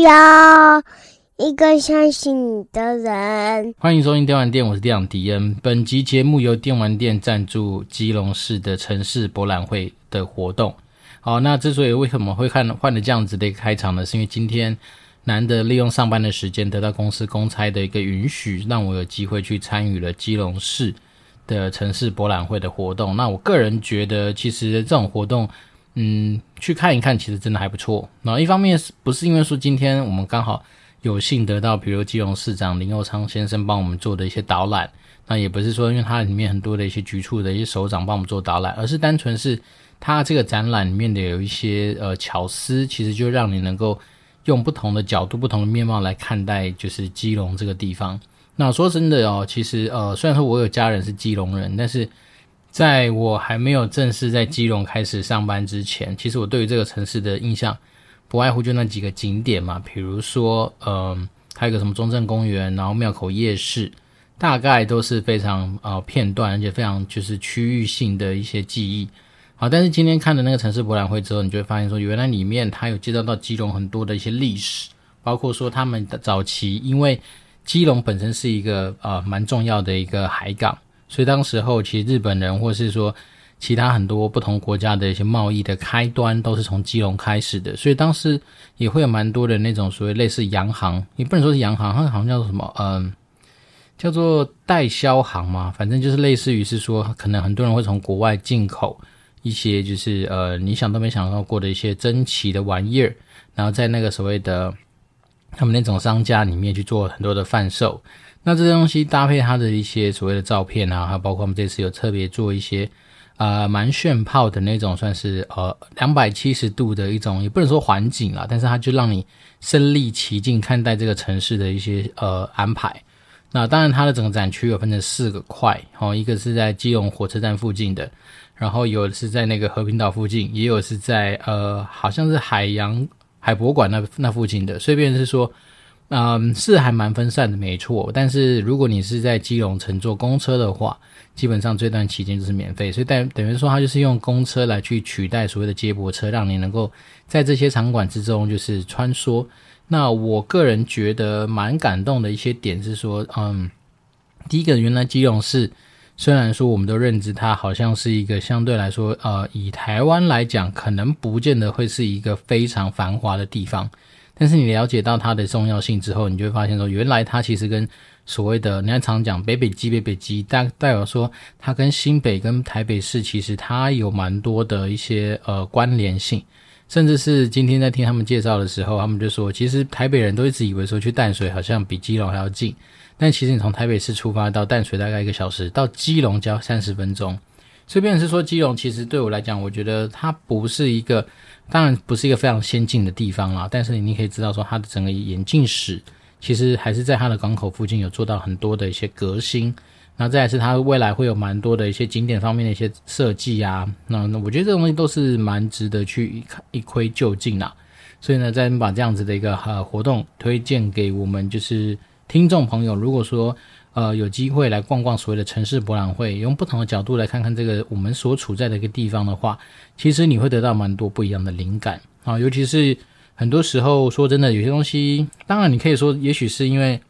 要一个相信你的人。欢迎收听电玩店，我是店长迪恩。本集节目由电玩店赞助基隆市的城市博览会的活动。好，那之所以为什么会看换了这样子的一个开场呢？是因为今天难得利用上班的时间得到公司公差的一个允许，让我有机会去参与了基隆市的城市博览会的活动。那我个人觉得，其实这种活动。嗯，去看一看，其实真的还不错。然后一方面是不是因为说今天我们刚好有幸得到，比如基隆市长林佑昌先生帮我们做的一些导览，那也不是说因为它里面很多的一些局处的一些首长帮我们做导览，而是单纯是它这个展览里面的有一些呃巧思，其实就让你能够用不同的角度、不同的面貌来看待，就是基隆这个地方。那说真的哦，其实呃，虽然说我有家人是基隆人，但是。在我还没有正式在基隆开始上班之前，其实我对于这个城市的印象，不外乎就那几个景点嘛，比如说，嗯，还有个什么中正公园，然后庙口夜市，大概都是非常呃片段，而且非常就是区域性的一些记忆。好，但是今天看了那个城市博览会之后，你就会发现说，原来里面它有介绍到基隆很多的一些历史，包括说他们的早期，因为基隆本身是一个呃蛮重要的一个海港。所以当时候，其实日本人或是说其他很多不同国家的一些贸易的开端，都是从基隆开始的。所以当时也会有蛮多的那种所谓类似洋行，你不能说是洋行，它好像叫做什么，嗯，叫做代销行嘛。反正就是类似于是说，可能很多人会从国外进口一些，就是呃，你想都没想到过的一些珍奇的玩意儿，然后在那个所谓的他们那种商家里面去做很多的贩售。那这些东西搭配它的一些所谓的照片啊，还有包括我们这次有特别做一些啊、呃、蛮炫炮的那种，算是呃两百七十度的一种，也不能说环境啦，但是它就让你身历其境看待这个城市的一些呃安排。那当然，它的整个展区有分成四个块，哦，一个是在基隆火车站附近的，然后有的是在那个和平岛附近，也有是在呃好像是海洋海博馆那那附近的，所以便是说。嗯，是还蛮分散的，没错。但是如果你是在基隆乘坐公车的话，基本上这段期间就是免费。所以等等于说，它就是用公车来去取代所谓的接驳车，让你能够在这些场馆之中就是穿梭。那我个人觉得蛮感动的一些点是说，嗯，第一个，原来基隆市虽然说我们都认知它好像是一个相对来说，呃，以台湾来讲，可能不见得会是一个非常繁华的地方。但是你了解到它的重要性之后，你就会发现说，原来它其实跟所谓的，你看常讲北北基、北北基，代代表说它跟新北跟台北市其实它有蛮多的一些呃关联性，甚至是今天在听他们介绍的时候，他们就说，其实台北人都一直以为说去淡水好像比基隆还要近，但其实你从台北市出发到淡水大概一个小时，到基隆就要三十分钟。这边，是说，基隆其实对我来讲，我觉得它不是一个，当然不是一个非常先进的地方啦。但是你可以知道说，它的整个眼镜史，其实还是在它的港口附近有做到很多的一些革新。那再来是它未来会有蛮多的一些景点方面的一些设计啊。那那我觉得这个东西都是蛮值得去一窥究竟啦。所以呢，再把这样子的一个呃活动推荐给我们就是听众朋友，如果说。呃，有机会来逛逛所谓的城市博览会，用不同的角度来看看这个我们所处在的一个地方的话，其实你会得到蛮多不一样的灵感啊。尤其是很多时候，说真的，有些东西，当然你可以说，也许是因为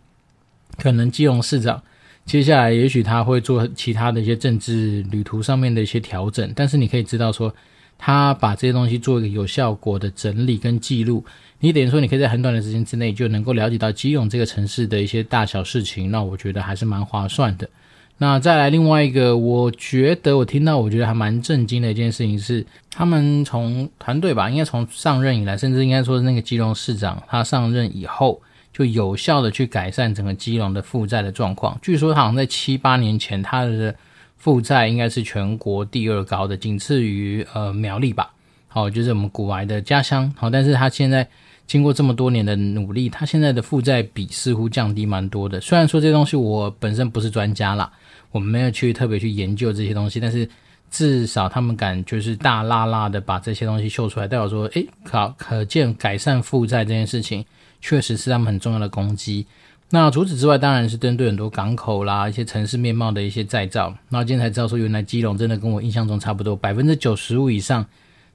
可能基隆市长接下来也许他会做其他的一些政治旅途上面的一些调整，但是你可以知道说，他把这些东西做一个有效果的整理跟记录。你等于说，你可以在很短的时间之内就能够了解到基隆这个城市的一些大小事情，那我觉得还是蛮划算的。那再来另外一个，我觉得我听到我觉得还蛮震惊的一件事情是，他们从团队吧，应该从上任以来，甚至应该说是那个基隆市长他上任以后，就有效的去改善整个基隆的负债的状况。据说他好像在七八年前，他的负债应该是全国第二高的，仅次于呃苗栗吧。好，就是我们古来的家乡。好，但是他现在。经过这么多年的努力，他现在的负债比似乎降低蛮多的。虽然说这些东西我本身不是专家啦，我没有去特别去研究这些东西，但是至少他们敢就是大拉拉的把这些东西秀出来，代表说，诶，可可见改善负债这件事情确实是他们很重要的攻击。那除此之外，当然是针对很多港口啦、一些城市面貌的一些再造。那今天才知道说，原来基隆真的跟我印象中差不多，百分之九十五以上。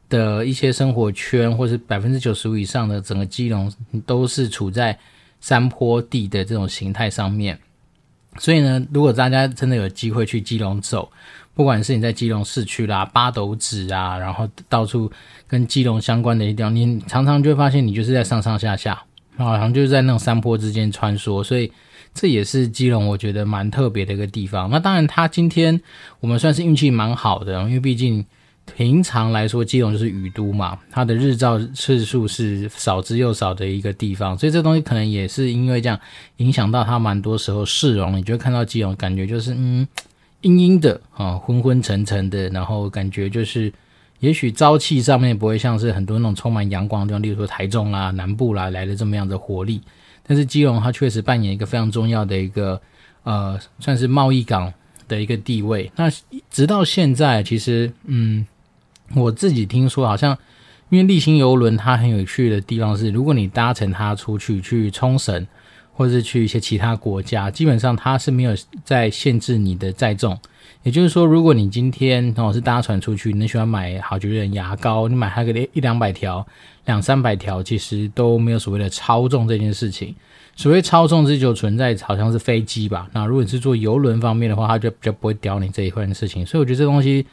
的一些生活圈，或是百分之九十五以上的整个基隆都是处在山坡地的这种形态上面。所以呢，如果大家真的有机会去基隆走，不管是你在基隆市区啦、八斗子啊，然后到处跟基隆相关的一些地方，你常常就会发现你就是在上上下下，好像就是在那种山坡之间穿梭。所以这也是基隆我觉得蛮特别的一个地方。那当然，它今天我们算是运气蛮好的，因为毕竟平常来说基隆就是雨都嘛，它的日照次数是少之又少的一个地方，所以这东西可能也是因为这样影响到它蛮多时候市容，你就会看到基隆感觉就是嗯。阴阴的啊，昏昏沉沉的，然后感觉就是，也许朝气上面不会像是很多那种充满阳光的地方，例如说台中啦、南部啦来的这么样的活力。但是基隆它确实扮演一个非常重要的一个呃，算是贸易港的一个地位。那直到现在，其实嗯，我自己听说好像，因为丽星游轮它很有趣的地方是，如果你搭乘它出去去冲绳。或者是去一些其他国家，基本上它是没有在限制你的载重。也就是说，如果你今天哦是搭船出去，你喜欢买好几人牙膏，你买它个一两百条、两三百条，其实都没有所谓的超重这件事情。所谓超重，这就存在好像是飞机吧。那如果你是坐游轮方面的话，它就比较不会屌你这一块的事情。所以我觉得这东西，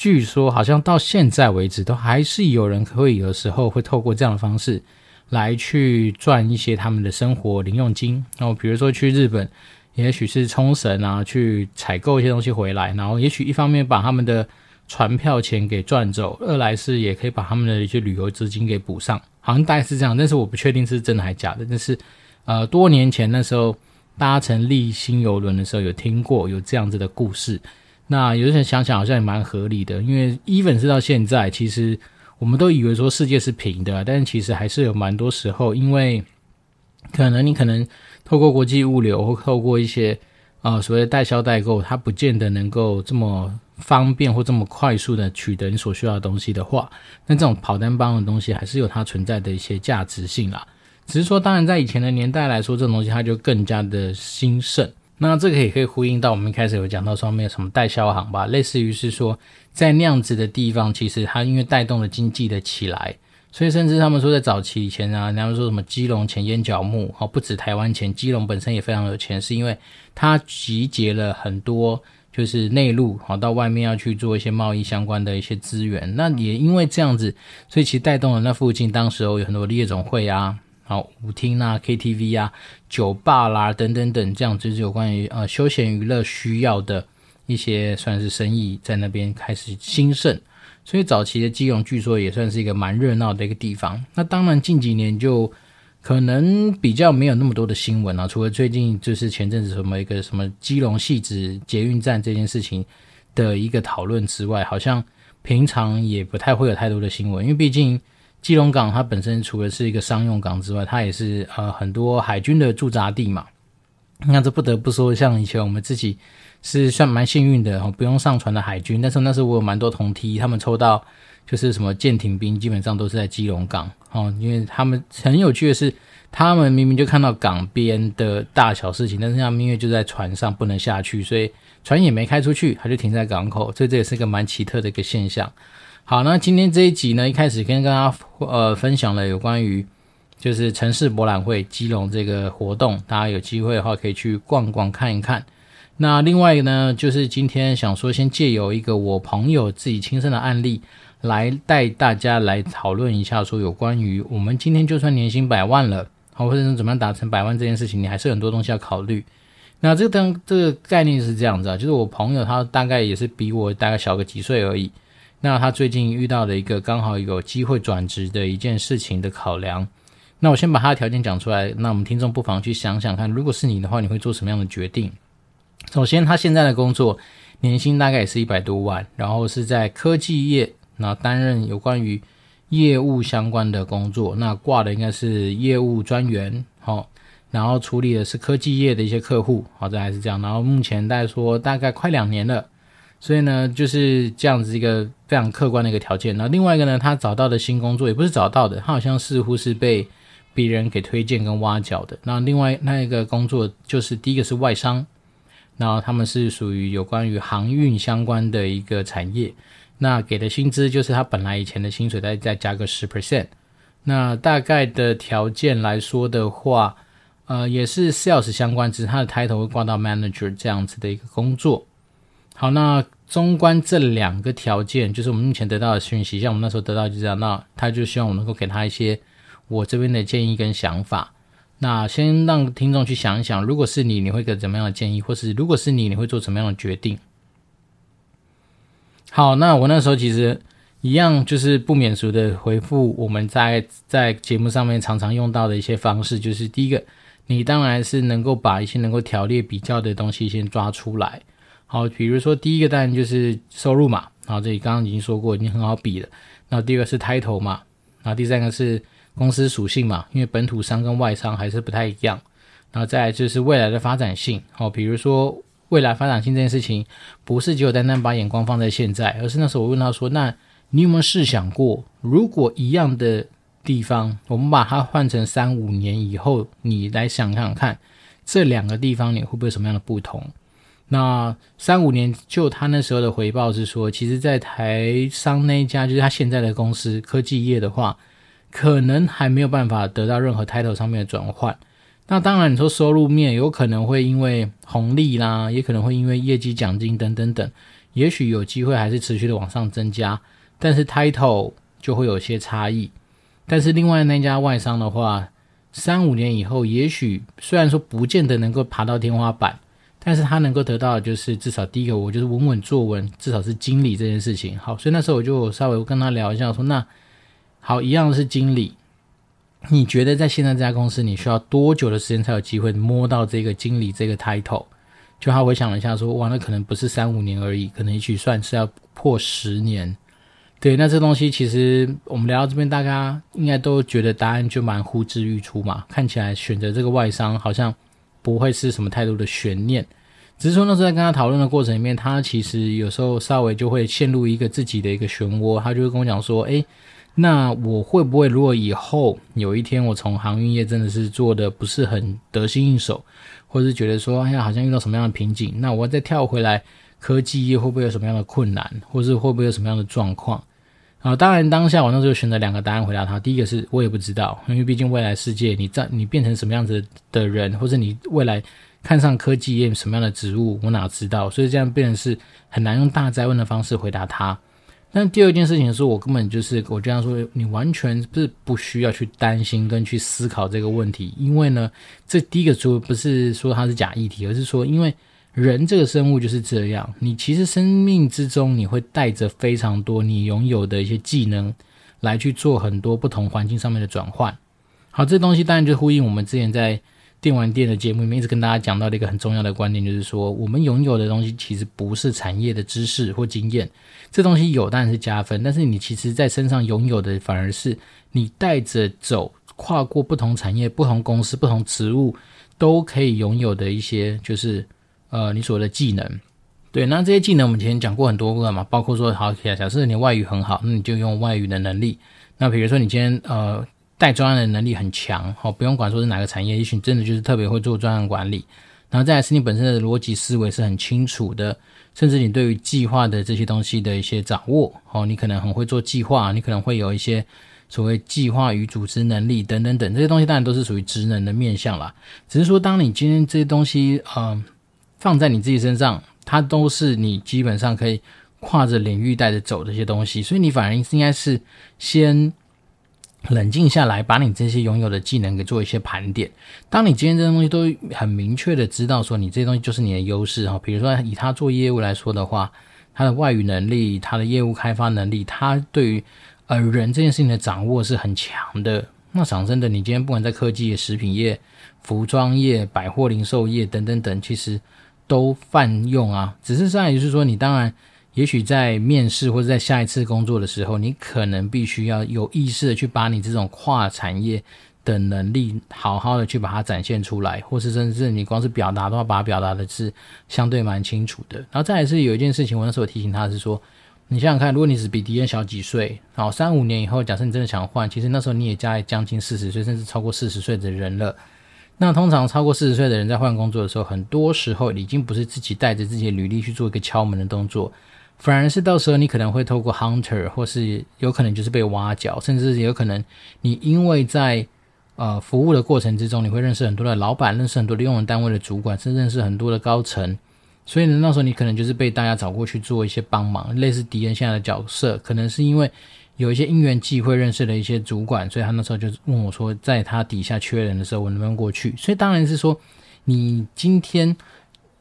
据说好像到现在为止，都还是有人可以有时候会透过这样的方式。来去赚一些他们的生活零用金，然后比如说去日本，也许是冲绳啊，去采购一些东西回来，然后也许一方面把他们的船票钱给赚走，二来是也可以把他们的一些旅游资金给补上，好像大概是这样，但是我不确定是真的还是假的。但是呃，多年前那时候搭乘丽星邮轮的时候，有听过有这样子的故事，那有些人想想好像也蛮合理的，因为 even 是到现在其实。我们都以为说世界是平的，但是其实还是有蛮多时候，因为可能你可能透过国际物流或透过一些啊、所谓的代销代购，它不见得能够这么方便或这么快速的取得你所需要的东西的话，那这种跑单帮的东西还是有它存在的一些价值性啦。只是说，当然在以前的年代来说，这种东西它就更加的兴盛。那这个也可以呼应到我们一开始有讲到说没有什么代销行吧，类似于是说。在那样子的地方，其实它因为带动了经济的起来，所以甚至他们说在早期以前啊，人家说什么基隆钱淹脚目，哦，不止台湾钱，基隆本身也非常有钱，是因为它集结了很多就是内陆，好到外面要去做一些贸易相关的一些资源。那也因为这样子，所以其实带动了那附近当时候有很多的夜总会啊，好舞厅啊、KTV 啊、酒吧啦等等等，这样就是有关于呃休闲娱乐需要的。一些算是生意在那边开始兴盛，所以早期的基隆据说也算是一个蛮热闹的一个地方。那当然近几年就可能比较没有那么多的新闻啊，除了最近就是前阵子什么一个什么基隆戏子捷运站这件事情的一个讨论之外，好像平常也不太会有太多的新闻，因为毕竟基隆港它本身除了是一个商用港之外，它也是呃很多海军的驻扎地嘛。那这不得不说，像以前我们自己。是算蛮幸运的，不用上船的海军。但是那时候我有蛮多同梯，他们抽到就是什么舰艇兵，基本上都是在基隆港哦。因为他们很有趣的是，他们明明就看到港边的大小事情，但是他们因为就在船上不能下去，所以船也没开出去，他就停在港口。所以这也是一个蛮奇特的一个现象。好，那今天这一集呢，一开始跟大家呃分享了有关于就是城市博览会基隆这个活动，大家有机会的话可以去逛逛看一看。那另外呢，就是今天想说，先借由一个我朋友自己亲身的案例，来带大家来讨论一下，说有关于我们今天就算年薪百万了，好，或者怎么样达成百万这件事情，你还是很多东西要考虑。那这个当这个概念是这样子啊，就是我朋友他大概也是比我大概小个几岁而已。那他最近遇到了一个刚好有机会转职的一件事情的考量。那我先把他的条件讲出来，那我们听众不妨去想想看，如果是你的话，你会做什么样的决定？首先，他现在的工作年薪大概也是一百多万，然后是在科技业，那担任有关于业务相关的工作，那挂的应该是业务专员，好，然后处理的是科技业的一些客户，好，这还是这样，然后目前大概说大概快两年了，所以呢，就是这样子一个非常客观的一个条件。那另外一个呢，他找到的新工作也不是找到的，他好像似乎是被别人给推荐跟挖角的。那另外那一个工作就是第一个是外商。然后他们是属于有关于航运相关的一个产业，那给的薪资就是他本来以前的薪水再再加个十 percent。那大概的条件来说的话，呃，也是 sales 相关，只是他的 title 会挂到 manager 这样子的一个工作。好，那综观这两个条件，就是我们目前得到的讯息，像我们那时候得到就这样，那他就希望我能够给他一些我这边的建议跟想法。那先让听众去想一想，如果是你，你会给怎么样的建议，或是如果是你，你会做什么样的决定？好，那我那时候其实一样，就是不免俗的回复我们在在节目上面常常用到的一些方式，就是第一个，你当然是能够把一些能够条列比较的东西先抓出来。好，比如说第一个当然就是收入嘛，然后这里刚刚已经说过，已经很好比了。然后第二个是 title 嘛，然后第三个是。公司属性嘛，因为本土商跟外商还是不太一样。然后再就是未来的发展性，哦，比如说未来发展性这件事情，不是只有单单把眼光放在现在，而是那时候我问他说：“那你有没有试想过，如果一样的地方，我们把它换成三五年以后，你来想想看，这两个地方你会不会有什么样的不同？”那三五年就他那时候的回报是说，其实，在台商那一家，就是他现在的公司科技业的话。可能还没有办法得到任何 title 上面的转换。那当然，你说收入面有可能会因为红利啦，也可能会因为业绩奖金等等等，也许有机会还是持续的往上增加。但是 title 就会有些差异。但是另外那家外商的话，三五年以后，也许虽然说不见得能够爬到天花板，但是他能够得到的就是至少第一个，我就是稳稳坐稳，至少是经理这件事情。好，所以那时候我就稍微跟他聊一下，说那。好，一样是经理。你觉得在现在这家公司，你需要多久的时间才有机会摸到这个经理这个 title？就他回想了一下，说：“哇，那可能不是三五年而已，可能也许算是要破十年。”对，那这东西其实我们聊到这边，大家应该都觉得答案就蛮呼之欲出嘛。看起来选择这个外商好像不会是什么太多的悬念，只是说那时候在跟他讨论的过程里面，他其实有时候稍微就会陷入一个自己的一个漩涡，他就会跟我讲说：“诶。”那我会不会，如果以后有一天我从航运业真的是做的不是很得心应手，或者是觉得说，哎，好像遇到什么样的瓶颈，那我再跳回来科技业会不会有什么样的困难，或是会不会有什么样的状况？啊，当然当下我那时候选择两个答案回答他。第一个是我也不知道，因为毕竟未来世界你在你变成什么样子的人，或者你未来看上科技业什么样的职务，我哪知道？所以这样变成是很难用大灾问的方式回答他。但第二件事情是我根本就是，我这样说，你完全不是不需要去担心跟去思考这个问题，因为呢，这第一个说不是说它是假议题，而是说，因为人这个生物就是这样，你其实生命之中你会带着非常多你拥有的一些技能来去做很多不同环境上面的转换。好，这东西当然就呼应我们之前在。电玩店的节目里面一直跟大家讲到的一个很重要的观点，就是说我们拥有的东西其实不是产业的知识或经验，这东西有当然是加分，但是你其实在身上拥有的反而是你带着走，跨过不同产业、不同公司、不同职务都可以拥有的一些，就是呃你所谓的技能。对，那这些技能我们以前讲过很多个嘛，包括说好，假设你外语很好，那你就用外语的能力。那比如说你今天呃。带专案的能力很强，好，不用管说是哪个产业，也许真的就是特别会做专案管理。然后再来是你本身的逻辑思维是很清楚的，甚至你对于计划的这些东西的一些掌握，哦，你可能很会做计划，你可能会有一些所谓计划与组织能力等等等这些东西，当然都是属于职能的面向啦。只是说，当你今天这些东西，呃，放在你自己身上，它都是你基本上可以跨着领域带着走的一些东西，所以你反而应该是先。冷静下来，把你这些拥有的技能给做一些盘点。当你今天这些东西都很明确的知道说，你这些东西就是你的优势哈。比如说以他做业务来说的话，他的外语能力、他的业务开发能力，他对于呃人这件事情的掌握是很强的。那讲真的，你今天不管在科技、食品业、服装业、百货零售业等等等，其实都泛用啊。只是在于是说，你当然。也许在面试或者在下一次工作的时候，你可能必须要有意识的去把你这种跨产业的能力好好的去把它展现出来，或是甚至你光是表达的话，把它表达的是相对蛮清楚的。然后再来是有一件事情，我那时候提醒他是说，你想想看，如果你只比敌人小几岁，然后三五年以后，假设你真的想换，其实那时候你也将将近四十岁，甚至超过四十岁的人了。那通常超过四十岁的人在换工作的时候，很多时候已经不是自己带着自己的履历去做一个敲门的动作。反而是到时候你可能会透过 hunter，或是有可能就是被挖角，甚至有可能你因为在呃服务的过程之中，你会认识很多的老板，认识很多的用人单位的主管，甚至认识很多的高层。所以呢，那时候你可能就是被大家找过去做一些帮忙，类似敌人现在的角色，可能是因为有一些因缘际会认识了一些主管，所以他那时候就问我说，在他底下缺人的时候，我能不能过去？所以当然是说，你今天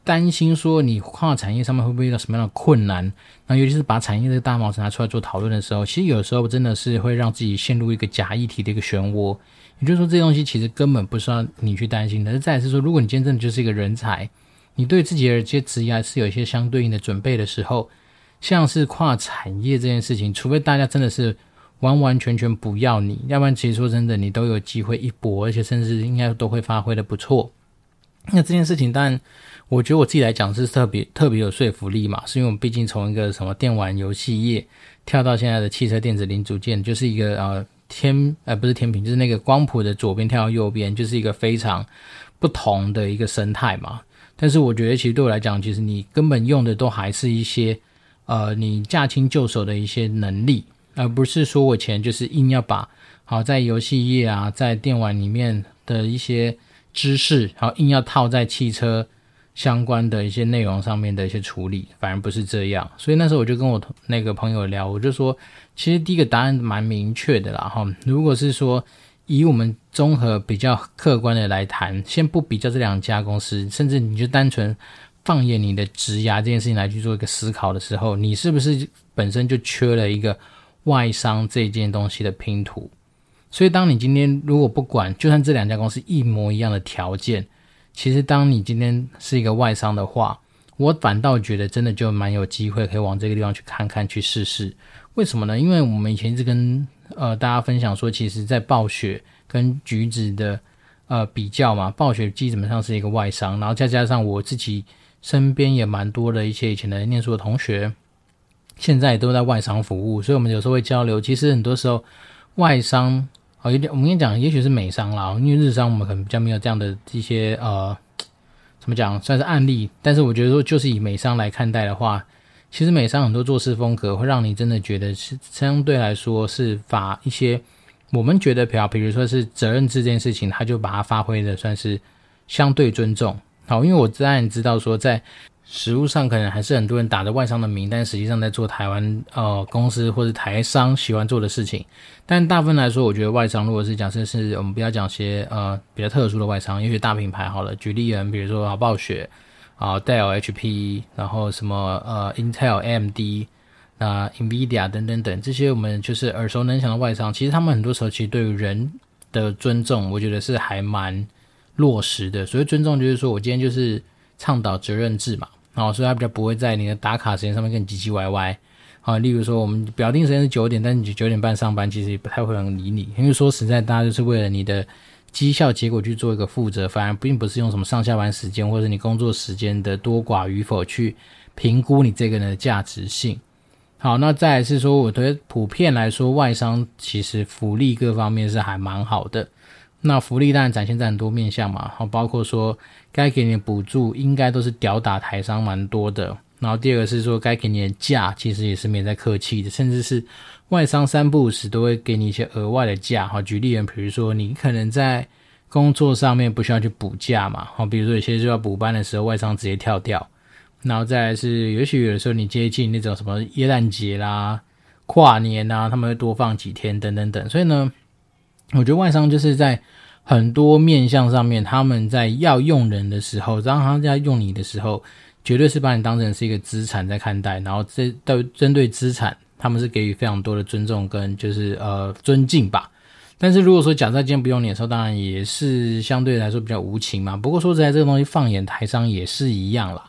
担心说你跨产业上面会不会遇到什么样的困难，那尤其是把产业这个大毛子拿出来做讨论的时候，其实有时候真的是会让自己陷入一个假议题的一个漩涡。也就是说，这东西其实根本不需要你去担心的。再是说，如果你今天真的就是一个人才。你对自己的这些职业是有一些相对应的准备的时候，像是跨产业这件事情，除非大家真的是完完全全不要你，要不然其实说真的，你都有机会一搏，而且甚至应该都会发挥的不错。那这件事情，当然我觉得我自己来讲是特别特别有说服力嘛，是因为我们毕竟从一个什么电玩游戏业跳到现在的汽车电子零组件，就是一个呃天呃不是天平，就是那个光谱的左边跳到右边，就是一个非常不同的一个生态嘛。但是我觉得，其实对我来讲，其实你根本用的都还是一些，呃，你驾轻就熟的一些能力，而不是说我以前就是硬要把好在游戏业啊，在电玩里面的一些知识，然后硬要套在汽车相关的一些内容上面的一些处理，反而不是这样。所以那时候我就跟我那个朋友聊，我就说，其实第一个答案蛮明确的啦，哈，如果是说。以我们综合比较客观的来谈，先不比较这两家公司，甚至你就单纯放眼你的职涯这件事情来去做一个思考的时候，你是不是本身就缺了一个外商这件东西的拼图？所以，当你今天如果不管，就算这两家公司一模一样的条件，其实当你今天是一个外商的话，我反倒觉得真的就蛮有机会可以往这个地方去看看，去试试。为什么呢？因为我们以前一直跟呃，大家分享说，其实，在暴雪跟橘子的呃比较嘛，暴雪基本上是一个外商，然后再加上我自己身边也蛮多的一些以前的念书的同学，现在都在外商服务，所以我们有时候会交流。其实很多时候，外商哦，有点我们跟你讲，也许是美商啦，因为日商我们可能比较没有这样的一些呃，怎么讲，算是案例。但是我觉得说，就是以美商来看待的话。其实美商很多做事风格会让你真的觉得是相对来说是把一些我们觉得比较，比如说是责任制这件事情，他就把它发挥的算是相对尊重。好，因为我当然知道说在实务上可能还是很多人打着外商的名，但实际上在做台湾呃公司或者台商喜欢做的事情。但大部分来说，我觉得外商如果是假设是我们不要讲些呃比较特殊的外商，也许大品牌好了，举例人比如说啊暴雪。啊，Dell、HP，然后什么呃，Intel、AMD，那 NVIDIA 等等等这些，我们就是耳熟能详的外商。其实他们很多时候其实对于人的尊重，我觉得是还蛮落实的。所谓尊重，就是说我今天就是倡导责任制嘛，然后所以他比较不会在你的打卡时间上面跟你唧唧歪歪。啊，例如说我们表定时间是九点，但是你九点半上班，其实也不太会有人理你，因为说实在，大家就是为了你的。绩效结果去做一个负责，反而并不是用什么上下班时间或者你工作时间的多寡与否去评估你这个人的价值性。好，那再来是说，我觉得普遍来说，外商其实福利各方面是还蛮好的。那福利当然展现在很多面向嘛，好，包括说该给你的补助应该都是屌打台商蛮多的。然后第二个是说，该给你的假其实也是没在客气的，甚至是外商三不五时都会给你一些额外的假。好，举例人，比如说你可能在工作上面不需要去补假嘛，好，比如说有些就要补班的时候，外商直接跳掉。然后再来是，也许有的时候你接近那种什么耶诞节啦、跨年啊，他们会多放几天等等等。所以呢，我觉得外商就是在很多面向上面，他们在要用人的时候，当他在用你的时候。绝对是把你当成是一个资产在看待，然后这对针对资产，他们是给予非常多的尊重跟就是呃尊敬吧。但是如果说假设今天不用你的时候，当然也是相对来说比较无情嘛。不过说实在，这个东西放眼台商也是一样啦。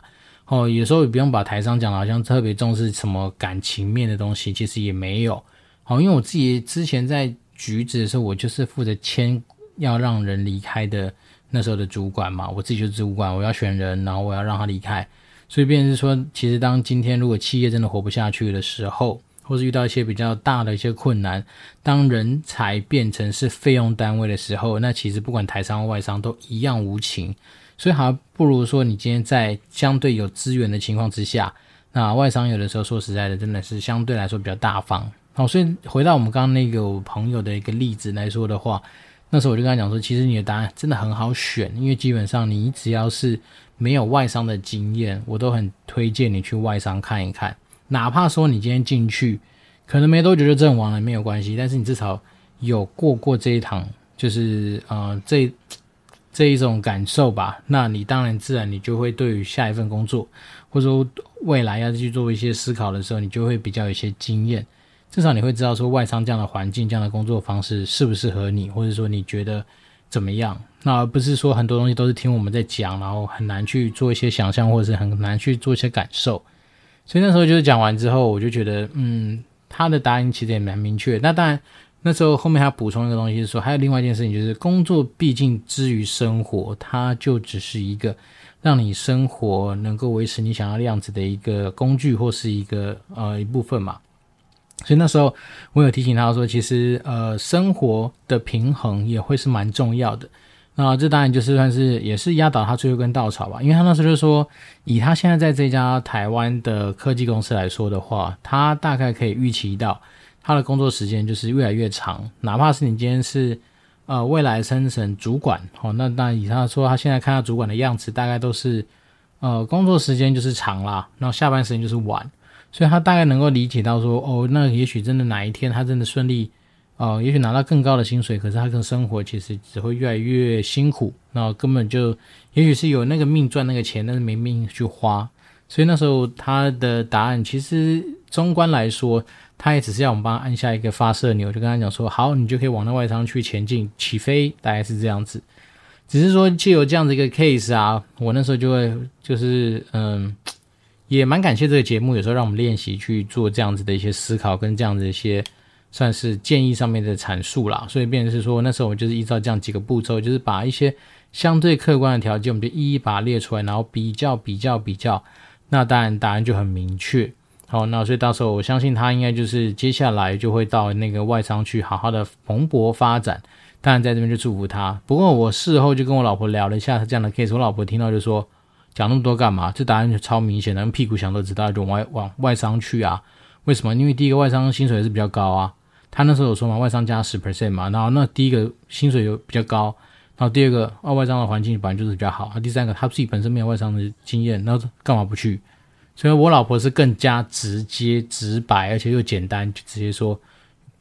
哦，有时候也不用把台商讲的好像特别重视什么感情面的东西，其实也没有。好，因为我自己之前在橘子的时候，我就是负责签要让人离开的那时候的主管嘛，我自己就是主管，我要选人，然后我要让他离开。所以，变是说，其实当今天如果企业真的活不下去的时候，或是遇到一些比较大的一些困难，当人才变成是费用单位的时候，那其实不管台商外商都一样无情。所以，还不如说，你今天在相对有资源的情况之下，那外商有的时候说实在的，真的是相对来说比较大方。好，所以回到我们刚刚那个我朋友的一个例子来说的话，那时候我就跟他讲说，其实你的答案真的很好选，因为基本上你只要是没有外商的经验，我都很推荐你去外商看一看。哪怕说你今天进去，可能没多久就阵亡了，没有关系，但是你至少有过过这一趟，就是呃这。这一种感受吧，那你当然自然你就会对于下一份工作，或者说未来要去做一些思考的时候，你就会比较有一些经验。至少你会知道说外商这样的环境、这样的工作方式适不适合你，或者说你觉得怎么样？那而不是说很多东西都是听我们在讲，然后很难去做一些想象，或者是很难去做一些感受。所以那时候就是讲完之后，我就觉得，嗯，他的答案其实也蛮明确。那当然。那时候后面还要补充一个东西，是说还有另外一件事情，就是工作毕竟之于生活，它就只是一个让你生活能够维持你想要的样子的一个工具或是一个呃一部分嘛。所以那时候我有提醒他说，其实呃生活的平衡也会是蛮重要的。那这当然就是算是也是压倒他最后一根稻草吧，因为他那时候就说，以他现在在这家台湾的科技公司来说的话，他大概可以预期到。他的工作时间就是越来越长，哪怕是你今天是呃未来升成主管，哦，那那以他说他现在看到主管的样子，大概都是呃工作时间就是长啦，然后下班时间就是晚，所以他大概能够理解到说，哦，那也许真的哪一天他真的顺利，呃，也许拿到更高的薪水，可是他跟生活其实只会越来越辛苦，那根本就也许是有那个命赚那个钱，但是没命去花，所以那时候他的答案其实中观来说。他也只是要我们帮他按下一个发射钮，就跟他讲说，好，你就可以往那外商去前进起飞，大概是这样子。只是说，借由这样的一个 case 啊，我那时候就会就是嗯，也蛮感谢这个节目，有时候让我们练习去做这样子的一些思考，跟这样子一些算是建议上面的阐述啦。所以变成是说，那时候我就是依照这样几个步骤，就是把一些相对客观的条件，我们就一一把列出来，然后比较比较比较，那当然答案就很明确。好，那所以到时候我相信他应该就是接下来就会到那个外商去好好的蓬勃发展。当然在这边就祝福他。不过我事后就跟我老婆聊了一下这样的 case，我老婆听到就说，讲那么多干嘛？这答案就超明显的，屁股想都知道，就往外往外商去啊。为什么？因为第一个外商薪水也是比较高啊。他那时候有说嘛，外商加十 percent 嘛，然后那第一个薪水又比较高，然后第二个啊外商的环境本来就是比较好啊。第三个他自己本身没有外商的经验，那干嘛不去？所以，我老婆是更加直接、直白，而且又简单，就直接说，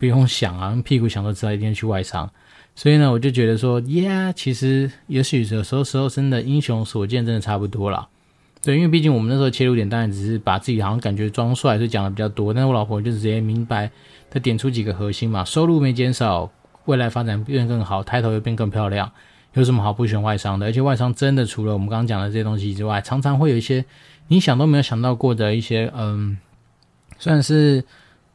不用想啊，用屁股想都知道一定要去外商。所以呢，我就觉得说，耶，其实也许有时候时候真的英雄所见真的差不多了。对，因为毕竟我们那时候切入点当然只是把自己好像感觉装帅，所以讲的比较多。但是我老婆就直接明白，她点出几个核心嘛，收入没减少，未来发展变更好，抬头又变更漂亮，有什么好不选外商的？而且外商真的除了我们刚刚讲的这些东西之外，常常会有一些。你想都没有想到过的一些，嗯，算是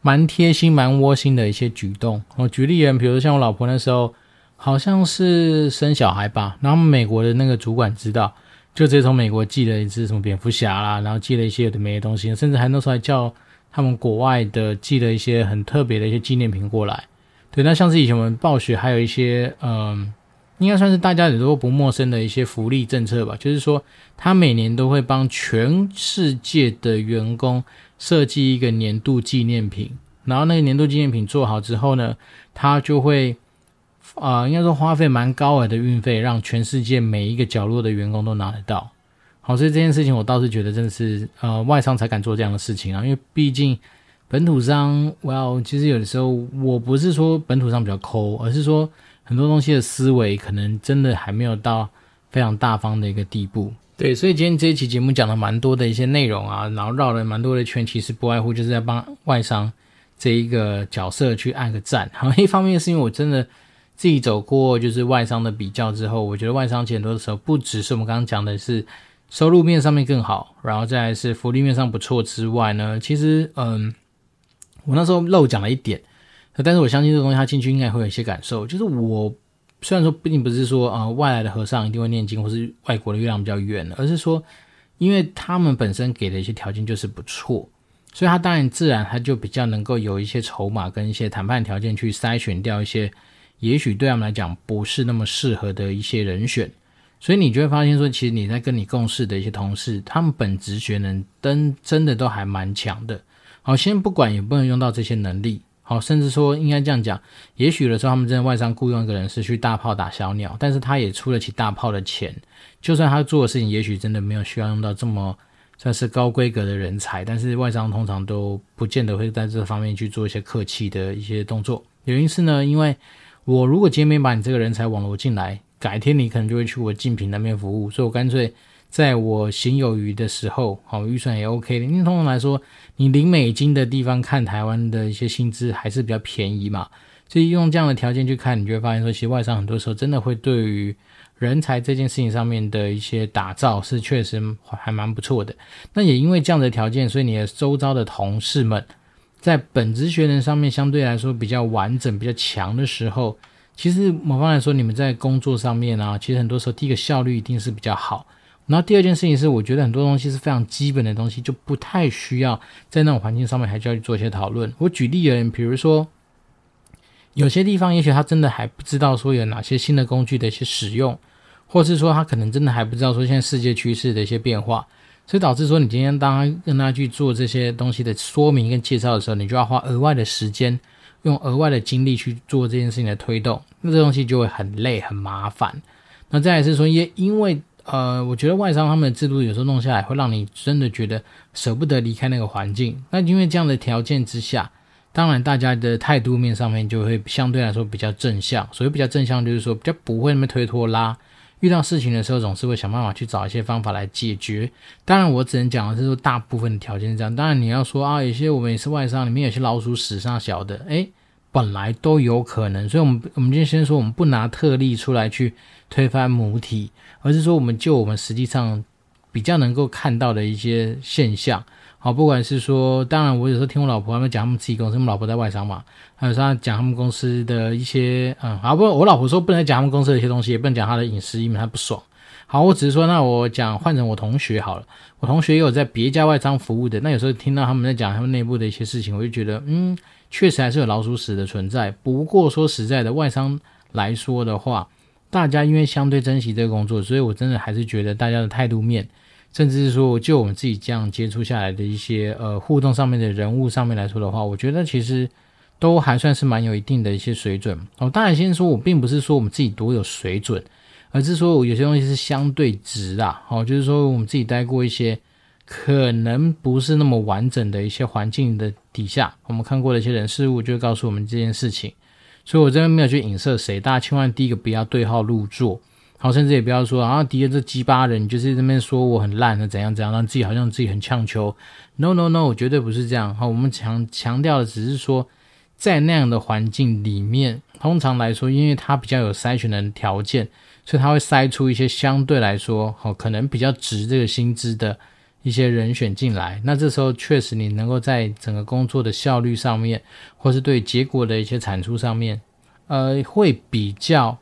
蛮贴心、蛮窝心的一些举动。我举例人，比如像我老婆那时候，好像是生小孩吧，然后美国的那个主管知道，就直接从美国寄了一只什么蝙蝠侠啦，然后寄了一些有的没的东西，甚至还那时候还叫他们国外的寄了一些很特别的一些纪念品过来。对，那像是以前我们暴雪还有一些，嗯。应该算是大家也都不陌生的一些福利政策吧，就是说，他每年都会帮全世界的员工设计一个年度纪念品，然后那个年度纪念品做好之后呢，他就会，啊、应该说花费蛮高额的运费，让全世界每一个角落的员工都拿得到。好，所以这件事情我倒是觉得真的是，呃，外商才敢做这样的事情啊，因为毕竟本土商，well，其实有的时候我不是说本土商比较抠，而是说。很多东西的思维可能真的还没有到非常大方的一个地步，对，所以今天这一期节目讲了蛮多的一些内容啊，然后绕了蛮多的圈，其实不外乎就是在帮外商这一个角色去按个赞。好，一方面是因为我真的自己走过就是外商的比较之后，我觉得外商钱多的时候不只是我们刚刚讲的是收入面上面更好，然后再是福利面上不错之外呢，其实嗯，我那时候漏讲了一点。但是我相信这个东西，他进去应该会有一些感受。就是我虽然说并不是说啊、外来的和尚一定会念经，或是外国的月亮比较圆，而是说，因为他们本身给的一些条件就是不错，所以他当然自然他就比较能够有一些筹码跟一些谈判条件去筛选掉一些，也许对他们来讲不是那么适合的一些人选。所以你就会发现说，其实你在跟你共事的一些同事，他们本职学能真真的都还蛮强的。好，先不管也不能用到这些能力。好，甚至说应该这样讲，也许的时候他们真的外商雇佣一个人是去大炮打小鸟，但是他也出得起大炮的钱。就算他做的事情也许真的没有需要用到这么算是高规格的人才，但是外商通常都不见得会在这方面去做一些客气的一些动作。原因是呢，因为我如果今天没把你这个人才网罗进来，改天你可能就会去我竞品那边服务，所以我干脆。在我行有余的时候，好，预算也 OK 的。因为通常来说，你零美金的地方看台湾的一些薪资还是比较便宜嘛，所以用这样的条件去看，你就会发现说，其实外商很多时候真的会对于人才这件事情上面的一些打造是确实还蛮不错的。那也因为这样的条件，所以你的周遭的同事们在本职学能上面相对来说比较完整、比较强的时候，其实某方来说，你们在工作上面啊，其实很多时候第一个效率一定是比较好。然后第二件事情是，我觉得很多东西是非常基本的东西，就不太需要在那种环境上面还需要去做一些讨论。我举例而言，比如说有些地方，也许他真的还不知道说有哪些新的工具的一些使用，或是说他可能真的还不知道说现在世界趋势的一些变化，所以导致说你今天当跟他去做这些东西的说明跟介绍的时候，你就要花额外的时间，用额外的精力去做这件事情的推动，那这东西就会很累很麻烦。那再来是说，也因为。呃，我觉得外商他们的制度有时候弄下来，会让你真的觉得舍不得离开那个环境。那因为这样的条件之下，当然大家的态度面上面就会相对来说比较正向。所谓比较正向，就是说比较不会那么推拖拉。遇到事情的时候，总是会想办法去找一些方法来解决。当然，我只能讲的是说，大部分的条件是这样。当然，你要说啊，有些我们也是外商，里面有些老鼠屎上小的，诶，本来都有可能。所以，我们我们就先说，我们不拿特例出来去推翻母体。而是说，我们就我们实际上比较能够看到的一些现象，好，不管是说，当然我有时候听我老婆他们讲他们自己公司，我们老婆在外商嘛，还有他讲他们公司的一些，嗯，好，不，我老婆说不能讲他们公司的一些东西，也不能讲他的隐私，因为他不爽。好，我只是说，那我讲换成我同学好了，我同学也有在别家外商服务的，那有时候听到他们在讲他们内部的一些事情，我就觉得，嗯，确实还是有老鼠屎的存在。不过说实在的，外商来说的话。大家因为相对珍惜这个工作，所以我真的还是觉得大家的态度面，甚至是说就我们自己这样接触下来的一些呃互动上面的人物上面来说的话，我觉得其实都还算是蛮有一定的一些水准。哦，当然先说我并不是说我们自己多有水准，而是说有些东西是相对值啊。哦，就是说我们自己待过一些可能不是那么完整的一些环境的底下，我们看过的一些人事物，就会告诉我们这件事情。所以，我这边没有去影射谁，大家千万第一个不要对号入座，好，甚至也不要说啊，敌人这鸡巴人就是这边说我很烂的怎样怎样，让自己好像自己很强求。No No No，绝对不是这样。好，我们强强调的只是说，在那样的环境里面，通常来说，因为它比较有筛选的条件，所以它会筛出一些相对来说，好，可能比较值这个薪资的。一些人选进来，那这时候确实你能够在整个工作的效率上面，或是对结果的一些产出上面，呃，会比较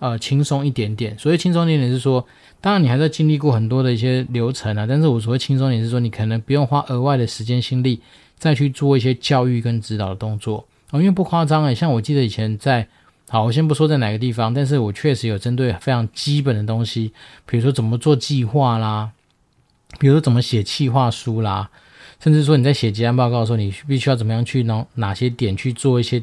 呃轻松一点点。所谓轻松一点点是说，当然你还在经历过很多的一些流程啊，但是我所谓轻松点是说，你可能不用花额外的时间心力再去做一些教育跟指导的动作哦，因为不夸张诶，像我记得以前在，好，我先不说在哪个地方，但是我确实有针对非常基本的东西，比如说怎么做计划啦。比如说怎么写企划书啦，甚至说你在写结案报告的时候，你必须要怎么样去哪哪些点去做一些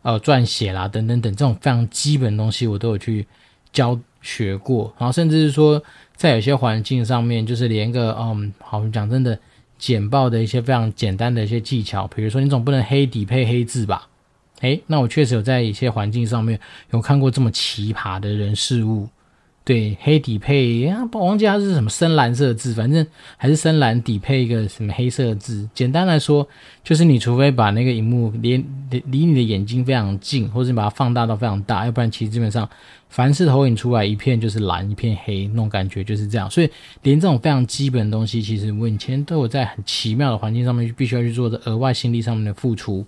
呃撰写啦，等等等这种非常基本的东西，我都有去教学过。然后甚至是说在有些环境上面，就是连个嗯，好，我们讲真的简报的一些非常简单的一些技巧，比如说你总不能黑底配黑字吧？诶，那我确实有在一些环境上面有看过这么奇葩的人事物。对，黑底配啊，我忘记它是什么深蓝色的字，反正还是深蓝底配一个什么黑色的字。简单来说，就是你除非把那个荧幕离离你的眼睛非常近，或者你把它放大到非常大，要不然其实基本上凡是投影出来一片就是蓝，一片黑，那种感觉就是这样。所以连这种非常基本的东西，其实我以前都有在很奇妙的环境上面必须要去做的额外心力上面的付出。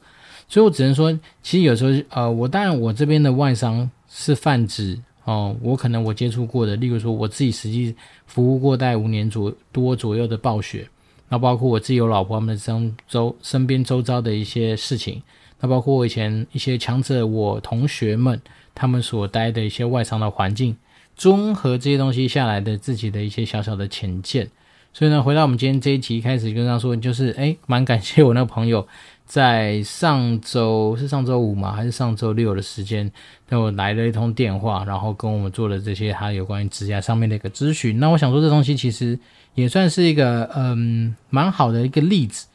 所以我只能说，其实有时候呃，我当然我这边的外商是泛指。哦，我可能我接触过的，例如说我自己实际服务过大概五年左多左右的暴雪，那包括我自己有老婆他们的周周身边周遭的一些事情，那包括我以前一些强者我同学们他们所待的一些外商的环境，综合这些东西下来的自己的一些小小的浅见。所以呢，回到我们今天这一集开始跟他说，就是诶，蛮感谢我那个朋友。在上周是上周五吗？还是上周六的时间，那我来了一通电话，然后跟我们做了这些他有关于职业上面的一个咨询。那我想说，这东西其实也算是一个嗯蛮好的一个例子，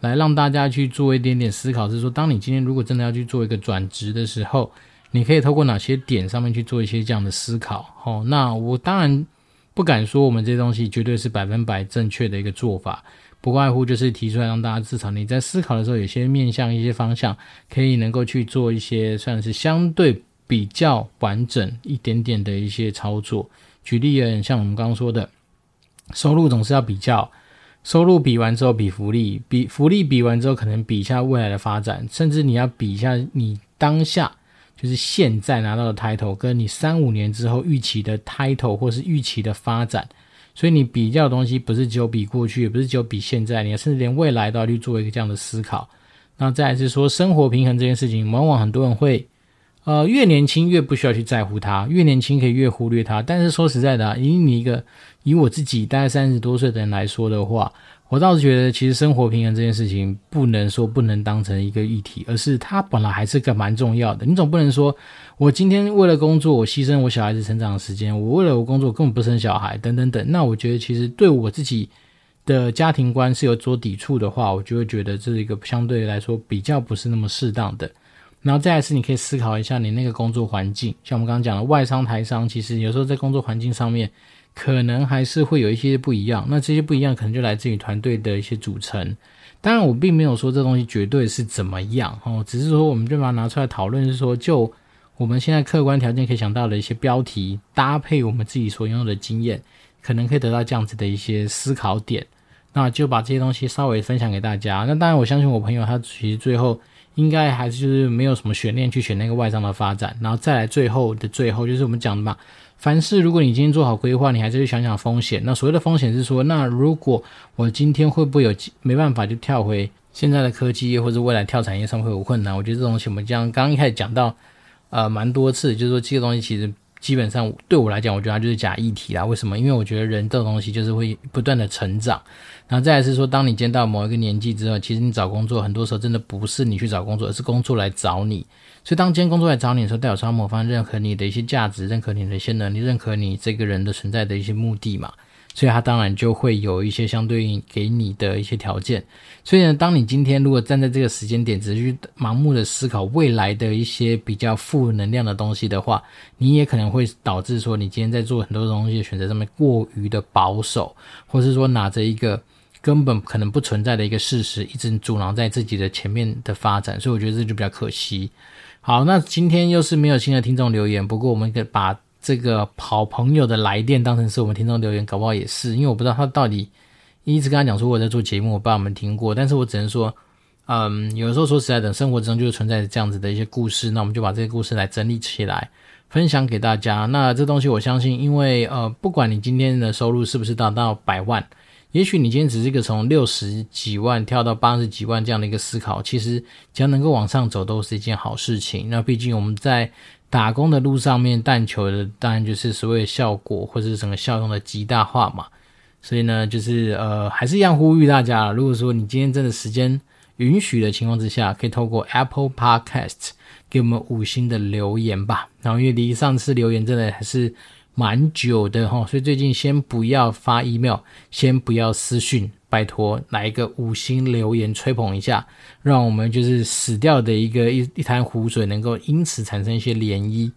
来让大家去做一点点思考，是说，当你今天如果真的要去做一个转职的时候，你可以透过哪些点上面去做一些这样的思考。哦，那我当然不敢说我们这东西绝对是百分百正确的一个做法。不外乎就是提出来让大家至少你在思考的时候，有些面向、一些方向，可以能够去做一些算是相对比较完整一点点的一些操作。举例而言，像我们刚刚说的，收入总是要比较，收入比完之后比福利，比福利比完之后可能比一下未来的发展，甚至你要比一下你当下就是现在拿到的 title，跟你三五年之后预期的 title 或是预期的发展。所以你比较的东西不是只有比过去，也不是只有比现在，你甚至连未来都要去做一个这样的思考。那再来是说生活平衡这件事情，往往很多人会，呃，越年轻越不需要去在乎它，越年轻可以越忽略它。但是说实在的啊，以你一个以我自己大概三十多岁的人来说的话。我倒是觉得，其实生活平衡这件事情不能说不能当成一个议题，而是它本来还是个蛮重要的。你总不能说，我今天为了工作，我牺牲我小孩子成长的时间，我为了我工作根本不生小孩，等等等。那我觉得，其实对我自己的家庭观是有所抵触的话，我就会觉得这是一个相对来说比较不是那么适当的。然后再来是，你可以思考一下你那个工作环境，像我们刚刚讲的外商、台商，其实有时候在工作环境上面。可能还是会有一些不一样，那这些不一样可能就来自于团队的一些组成。当然，我并没有说这东西绝对是怎么样哦，只是说我们就把它拿出来讨论，是说就我们现在客观条件可以想到的一些标题，搭配我们自己所拥有的经验，可能可以得到这样子的一些思考点。那就把这些东西稍微分享给大家。那当然，我相信我朋友他其实最后应该还是就是没有什么悬念去选那个外商的发展，然后再来最后的最后就是我们讲的嘛。凡事，如果你今天做好规划，你还是去想想风险。那所谓的风险是说，那如果我今天会不会有没办法就跳回现在的科技，或者未来跳产业上会有困难？我觉得这东西我们这样刚刚一开始讲到，呃，蛮多次，就是说这个东西其实基本上对我来讲，我觉得它就是假议题啦。为什么？因为我觉得人这种东西就是会不断的成长。然后再来是说，当你见到某一个年纪之后，其实你找工作很多时候真的不是你去找工作，而是工作来找你。所以，当今天工作来找你的时候，代表说某方认可你的一些价值，认可你的一些能力，认可你这个人的存在的一些目的嘛。所以，他当然就会有一些相对应给你的一些条件。所以呢，当你今天如果站在这个时间点，只是去盲目的思考未来的一些比较负能量的东西的话，你也可能会导致说，你今天在做很多东西的选择上面过于的保守，或是说拿着一个根本可能不存在的一个事实，一直阻挠在自己的前面的发展。所以，我觉得这就比较可惜。好，那今天又是没有新的听众留言，不过我们可以把这个好朋友的来电当成是我们听众留言，搞不好也是，因为我不知道他到底一直跟他讲说我在做节目，我不知道我们听过，但是我只能说，嗯，有时候说实在的，生活之中就是存在这样子的一些故事，那我们就把这个故事来整理起来，分享给大家。那这东西我相信，因为呃，不管你今天的收入是不是达到百万。也许你今天只是一个从六十几万跳到八十几万这样的一个思考，其实只要能够往上走，都是一件好事情。那毕竟我们在打工的路上面，但求的当然就是所谓效果或者是整个效用的极大化嘛。所以呢，就是呃，还是一样呼吁大家，如果说你今天真的时间允许的情况之下，可以透过 Apple Podcast 给我们五星的留言吧。然后因为离上次留言真的还是。蛮久的哈，所以最近先不要发 email，先不要私讯，拜托来一个五星留言吹捧一下，让我们就是死掉的一个一一滩湖水能够因此产生一些涟漪。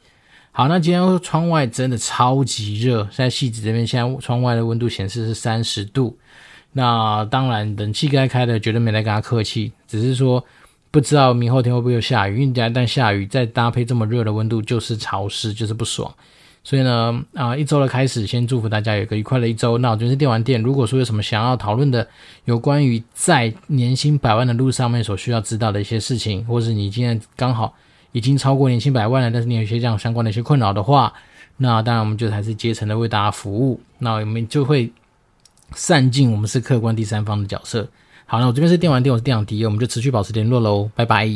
好，那今天窗外真的超级热，在汐止这边现在窗外的温度显示是三十度，那当然冷气该开的绝对没来跟他客气，只是说不知道明后天会不会有下雨，因为一旦下雨再搭配这么热的温度，就是潮湿，就是不爽。所以呢，啊，一周的开始，先祝福大家有个愉快的一周。那我就是电玩店，如果说有什么想要讨论的，有关于在年薪百万的路上面所需要知道的一些事情，或是你今天刚好已经超过年薪百万了，但是你有一些这样相关的一些困扰的话，那当然我们就还是竭诚的为大家服务。那我们就会善尽我们是客观第三方的角色，好，那我这边是电玩店，我是店长迪，我们就持续保持联络喽，拜拜。